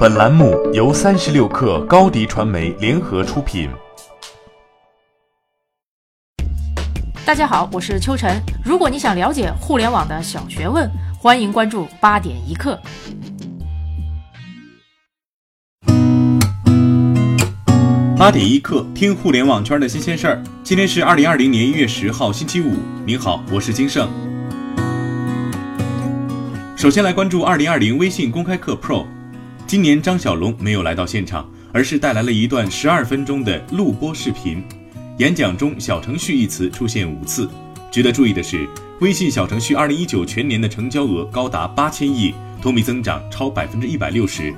本栏目由三十六氪高低传媒联合出品。大家好，我是秋晨。如果你想了解互联网的小学问，欢迎关注八点一刻。八点一刻，听互联网圈的新鲜事儿。今天是二零二零年一月十号，星期五。您好，我是金盛。首先来关注二零二零微信公开课 Pro。今年张小龙没有来到现场，而是带来了一段十二分钟的录播视频。演讲中“小程序”一词出现五次。值得注意的是，微信小程序二零一九全年的成交额高达八千亿，同比增长超百分之一百六十。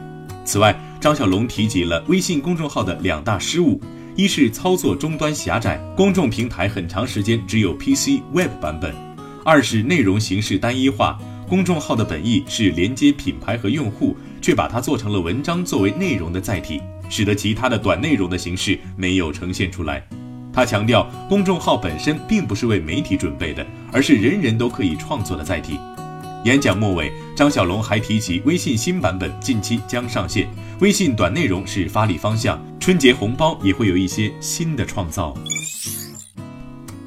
此外，张小龙提及了微信公众号的两大失误：一是操作终端狭窄，公众平台很长时间只有 PC、Web 版本；二是内容形式单一化，公众号的本意是连接品牌和用户。却把它做成了文章作为内容的载体，使得其他的短内容的形式没有呈现出来。他强调，公众号本身并不是为媒体准备的，而是人人都可以创作的载体。演讲末尾，张小龙还提及微信新版本近期将上线，微信短内容是发力方向，春节红包也会有一些新的创造。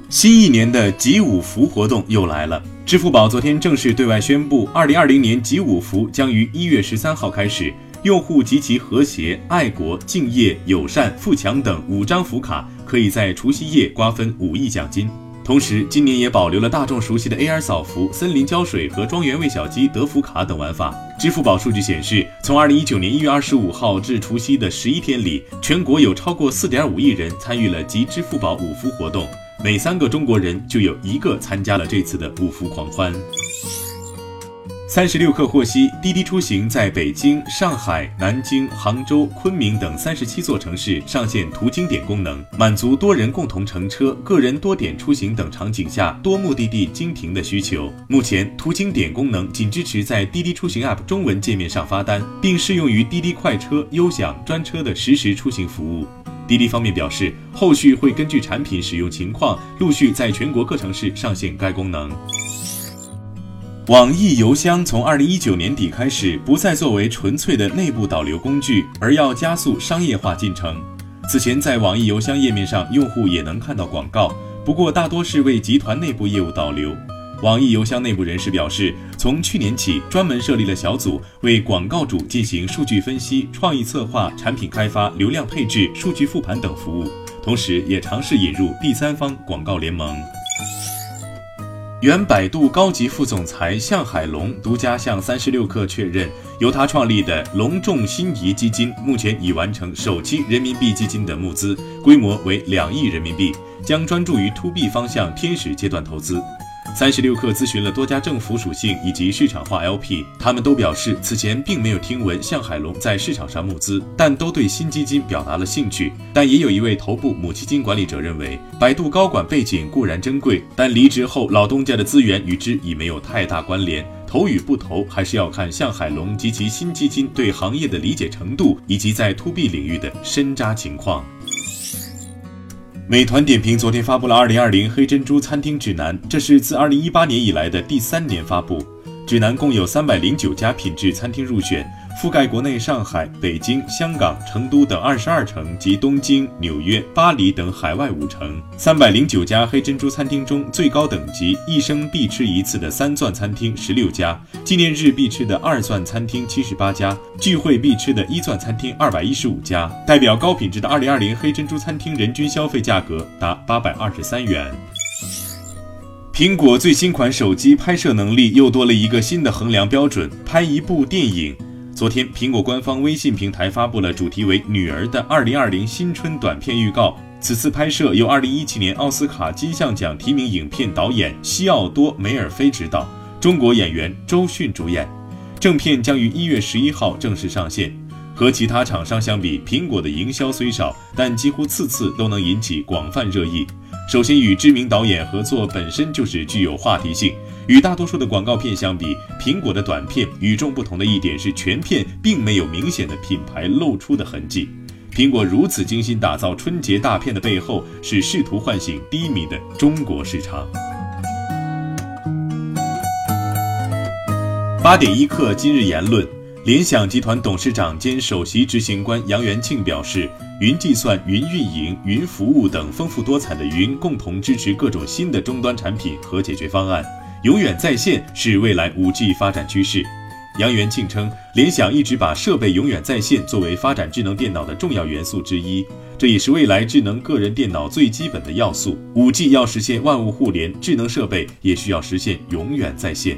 新一年的集五福活动又来了。支付宝昨天正式对外宣布，二零二零年集五福将于一月十三号开始，用户集齐和谐、爱国、敬业、友善、富强等五张福卡，可以在除夕夜瓜分五亿奖金。同时，今年也保留了大众熟悉的 AR 扫福、森林浇水和庄园喂小鸡得福卡等玩法。支付宝数据显示，从二零一九年一月二十五号至除夕的十一天里，全国有超过四点五亿人参与了集支付宝五福活动。每三个中国人就有一个参加了这次的五福狂欢。三十六氪获悉，滴滴出行在北京、上海、南京、杭州、昆明等三十七座城市上线途经点功能，满足多人共同乘车、个人多点出行等场景下多目的地经停的需求。目前，途经点功能仅支持在滴滴出行 App 中文界面上发单，并适用于滴滴快车、优享专车的实时出行服务。滴滴方面表示，后续会根据产品使用情况，陆续在全国各城市上线该功能。网易邮箱从二零一九年底开始，不再作为纯粹的内部导流工具，而要加速商业化进程。此前，在网易邮箱页面上，用户也能看到广告，不过大多是为集团内部业务导流。网易邮箱内部人士表示，从去年起，专门设立了小组，为广告主进行数据分析、创意策划、产品开发、流量配置、数据复盘等服务，同时也尝试引入第三方广告联盟。原百度高级副总裁向海龙独家向三十六氪确认，由他创立的隆重新仪基金目前已完成首期人民币基金的募资，规模为两亿人民币，将专注于 to B 方向天使阶段投资。三十六氪咨询了多家政府属性以及市场化 LP，他们都表示此前并没有听闻向海龙在市场上募资，但都对新基金表达了兴趣。但也有一位头部母基金管理者认为，百度高管背景固然珍贵，但离职后老东家的资源与之已没有太大关联，投与不投还是要看向海龙及其新基金对行业的理解程度以及在 To B 领域的深扎情况。美团点评昨天发布了《二零二零黑珍珠餐厅指南》，这是自二零一八年以来的第三年发布。指南共有三百零九家品质餐厅入选。覆盖国内上海、北京、香港、成都等二十二城及东京、纽约、巴黎等海外五城，三百零九家黑珍珠餐厅中最高等级一生必吃一次的三钻餐厅十六家，纪念日必吃的二钻餐厅七十八家，聚会必吃的一钻餐厅二百一十五家。代表高品质的二零二零黑珍珠餐厅人均消费价格达八百二十三元。苹果最新款手机拍摄能力又多了一个新的衡量标准：拍一部电影。昨天，苹果官方微信平台发布了主题为“女儿”的2020新春短片预告。此次拍摄由2017年奥斯卡金像奖提名影片导演西奥多·梅尔菲执导，中国演员周迅主演。正片将于一月十一号正式上线。和其他厂商相比，苹果的营销虽少，但几乎次次都能引起广泛热议。首先，与知名导演合作本身就是具有话题性。与大多数的广告片相比，苹果的短片与众不同的一点是，全片并没有明显的品牌露出的痕迹。苹果如此精心打造春节大片的背后，是试图唤醒低迷的中国市场。八点一刻，今日言论。联想集团董事长兼首席执行官杨元庆表示，云计算、云运营、云服务等丰富多彩的云，共同支持各种新的终端产品和解决方案。永远在线是未来 5G 发展趋势。杨元庆称，联想一直把设备永远在线作为发展智能电脑的重要元素之一，这也是未来智能个人电脑最基本的要素。5G 要实现万物互联，智能设备也需要实现永远在线。